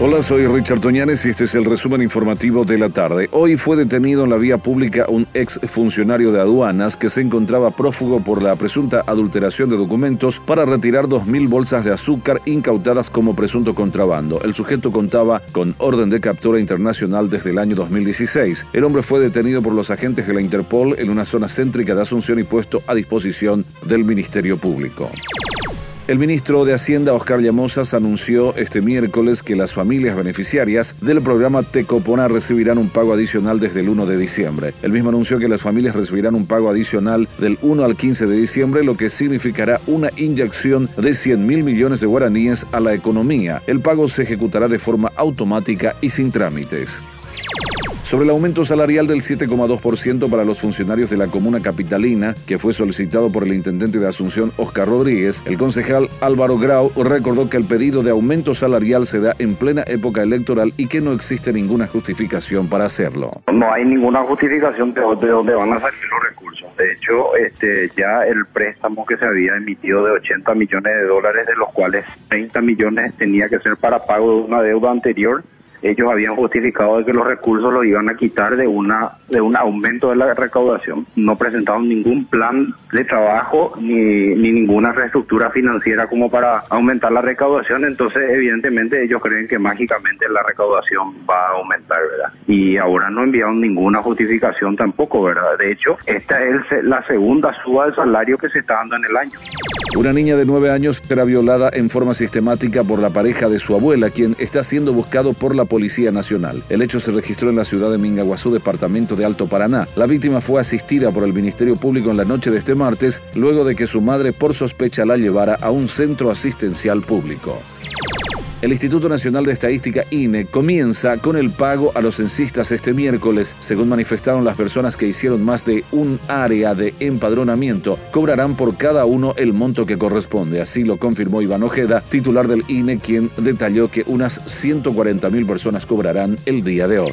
Hola, soy Richard Toñanes y este es el resumen informativo de la tarde. Hoy fue detenido en la vía pública un ex funcionario de aduanas que se encontraba prófugo por la presunta adulteración de documentos para retirar 2.000 bolsas de azúcar incautadas como presunto contrabando. El sujeto contaba con orden de captura internacional desde el año 2016. El hombre fue detenido por los agentes de la Interpol en una zona céntrica de Asunción y puesto a disposición del Ministerio Público. El ministro de Hacienda, Oscar Llamosas, anunció este miércoles que las familias beneficiarias del programa Tecopona recibirán un pago adicional desde el 1 de diciembre. El mismo anunció que las familias recibirán un pago adicional del 1 al 15 de diciembre, lo que significará una inyección de 100 mil millones de guaraníes a la economía. El pago se ejecutará de forma automática y sin trámites. Sobre el aumento salarial del 7,2% para los funcionarios de la comuna capitalina, que fue solicitado por el intendente de Asunción, Oscar Rodríguez, el concejal Álvaro Grau recordó que el pedido de aumento salarial se da en plena época electoral y que no existe ninguna justificación para hacerlo. No hay ninguna justificación de, dónde van a salir los recursos. De hecho, este, ya el préstamo que se había emitido de 80 millones de dólares, de los cuales 30 millones tenía que ser para pago de una deuda anterior, ellos habían justificado de que los recursos los iban a quitar de una de un aumento de la recaudación. No presentaron ningún plan de trabajo ni, ni ninguna reestructura financiera como para aumentar la recaudación, entonces evidentemente ellos creen que mágicamente la recaudación va a aumentar, ¿verdad? Y ahora no enviaron ninguna justificación tampoco, ¿verdad? De hecho, esta es la segunda suba de salario que se está dando en el año. Una niña de nueve años será violada en forma sistemática por la pareja de su abuela, quien está siendo buscado por la Policía Nacional. El hecho se registró en la ciudad de Mingaguazú, departamento de Alto Paraná. La víctima fue asistida por el Ministerio Público en la noche de este martes, luego de que su madre por sospecha la llevara a un centro asistencial público. El Instituto Nacional de Estadística INE comienza con el pago a los censistas este miércoles. Según manifestaron las personas que hicieron más de un área de empadronamiento, cobrarán por cada uno el monto que corresponde. Así lo confirmó Iván Ojeda, titular del INE, quien detalló que unas 140 mil personas cobrarán el día de hoy.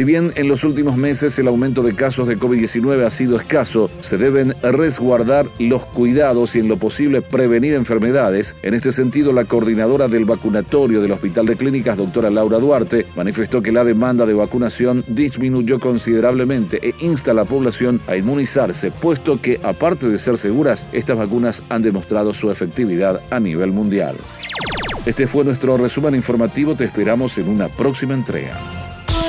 Si bien en los últimos meses el aumento de casos de COVID-19 ha sido escaso, se deben resguardar los cuidados y en lo posible prevenir enfermedades. En este sentido, la coordinadora del vacunatorio del Hospital de Clínicas, doctora Laura Duarte, manifestó que la demanda de vacunación disminuyó considerablemente e insta a la población a inmunizarse, puesto que, aparte de ser seguras, estas vacunas han demostrado su efectividad a nivel mundial. Este fue nuestro resumen informativo, te esperamos en una próxima entrega.